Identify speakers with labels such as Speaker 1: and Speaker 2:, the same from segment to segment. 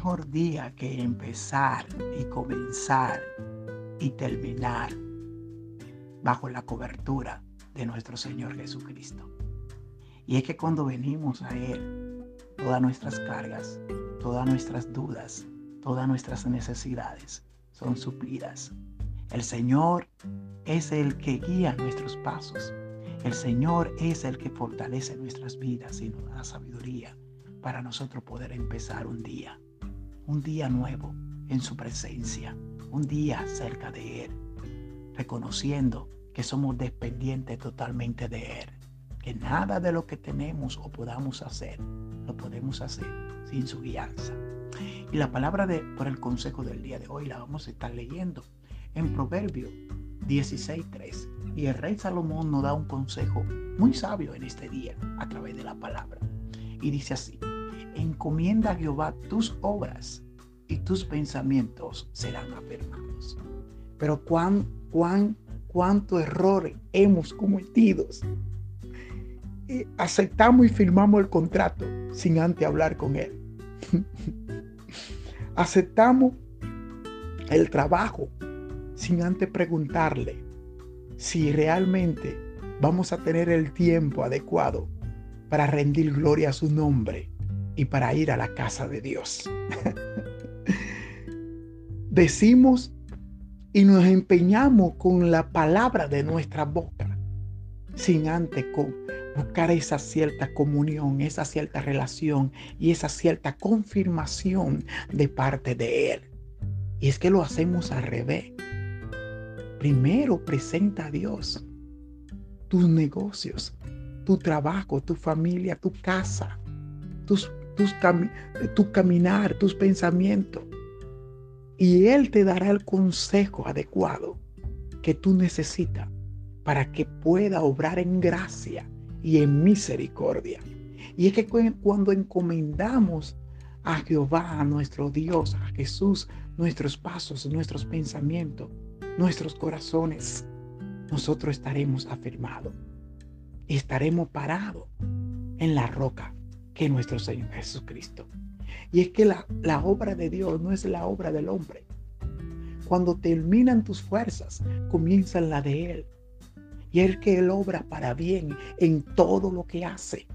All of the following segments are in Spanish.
Speaker 1: mejor día que empezar y comenzar y terminar bajo la cobertura de nuestro Señor Jesucristo. Y es que cuando venimos a Él, todas nuestras cargas, todas nuestras dudas, todas nuestras necesidades son suplidas. El Señor es el que guía nuestros pasos. El Señor es el que fortalece nuestras vidas y nos da sabiduría para nosotros poder empezar un día, un día nuevo en su presencia, un día cerca de Él, reconociendo que somos dependientes totalmente de Él, que nada de lo que tenemos o podamos hacer, lo podemos hacer sin su guianza. Y la palabra de, por el consejo del día de hoy la vamos a estar leyendo en Proverbio 16.3. Y el rey Salomón nos da un consejo muy sabio en este día a través de la palabra. Y dice así, encomienda a Jehová tus obras y tus pensamientos serán afirmados. Pero cuán, cuán, cuánto error hemos cometido. aceptamos y firmamos el contrato sin antes hablar con él. aceptamos el trabajo sin antes preguntarle si realmente vamos a tener el tiempo adecuado para rendir gloria a su nombre y para ir a la casa de Dios. Decimos y nos empeñamos con la palabra de nuestra boca, sin antes buscar esa cierta comunión, esa cierta relación y esa cierta confirmación de parte de Él. Y es que lo hacemos al revés. Primero presenta a Dios tus negocios, tu trabajo, tu familia, tu casa, tus, tus tu caminar, tus pensamientos. Y Él te dará el consejo adecuado que tú necesitas para que pueda obrar en gracia y en misericordia. Y es que cuando encomendamos a Jehová, a nuestro Dios, a Jesús, nuestros pasos, nuestros pensamientos, nuestros corazones, nosotros estaremos afirmados. Estaremos parados en la roca que es nuestro Señor Jesucristo. Y es que la, la obra de Dios no es la obra del hombre. Cuando terminan tus fuerzas, comienzan la de Él. Y es que Él obra para bien en todo lo que hace.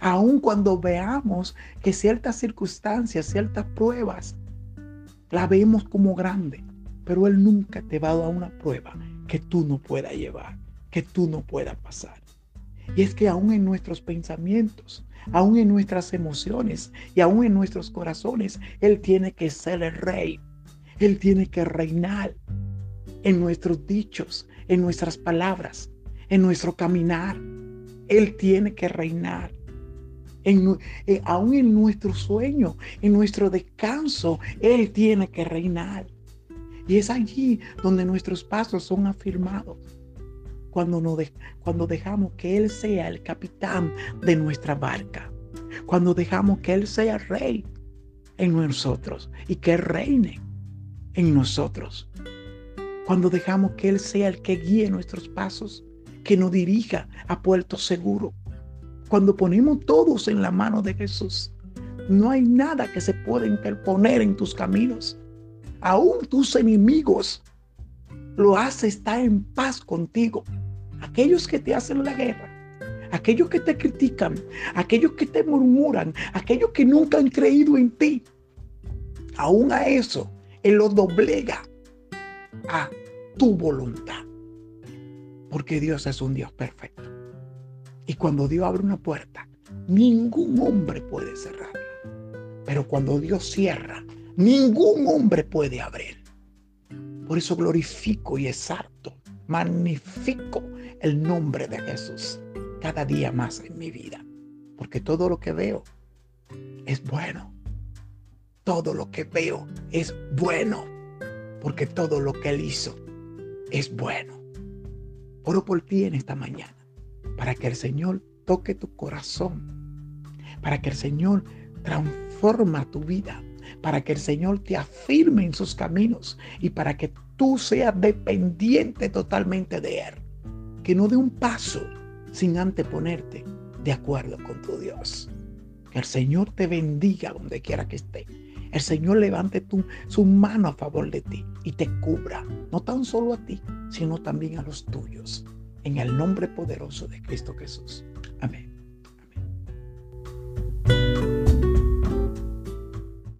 Speaker 1: Aun cuando veamos que ciertas circunstancias, ciertas pruebas, la vemos como grande, pero Él nunca te va a dar una prueba que tú no puedas llevar, que tú no puedas pasar. Y es que aún en nuestros pensamientos, aún en nuestras emociones y aún en nuestros corazones, Él tiene que ser el rey. Él tiene que reinar en nuestros dichos, en nuestras palabras, en nuestro caminar. Él tiene que reinar. En, eh, aún en nuestro sueño, en nuestro descanso, Él tiene que reinar. Y es allí donde nuestros pasos son afirmados. Cuando, no cuando dejamos que Él sea el capitán de nuestra barca. Cuando dejamos que Él sea rey en nosotros y que reine en nosotros. Cuando dejamos que Él sea el que guíe nuestros pasos, que nos dirija a puerto seguro. Cuando ponemos todos en la mano de Jesús, no hay nada que se pueda interponer en tus caminos. Aún tus enemigos lo hace estar en paz contigo. Aquellos que te hacen la guerra, aquellos que te critican, aquellos que te murmuran, aquellos que nunca han creído en ti. Aún a eso, Él lo doblega a tu voluntad. Porque Dios es un Dios perfecto. Y cuando Dios abre una puerta, ningún hombre puede cerrarla. Pero cuando Dios cierra, ningún hombre puede abrir. Por eso glorifico y exalto, magnifico el nombre de Jesús cada día más en mi vida. Porque todo lo que veo es bueno. Todo lo que veo es bueno. Porque todo lo que Él hizo es bueno. Oro por ti en esta mañana, para que el Señor toque tu corazón, para que el Señor transforma tu vida, para que el Señor te afirme en sus caminos y para que tú seas dependiente totalmente de Él. Que no dé un paso sin anteponerte de acuerdo con tu Dios. Que el Señor te bendiga donde quiera que esté. el Señor levante tu, su mano a favor de ti y te cubra, no tan solo a ti, sino también a los tuyos. En el nombre poderoso de Cristo Jesús. Amén.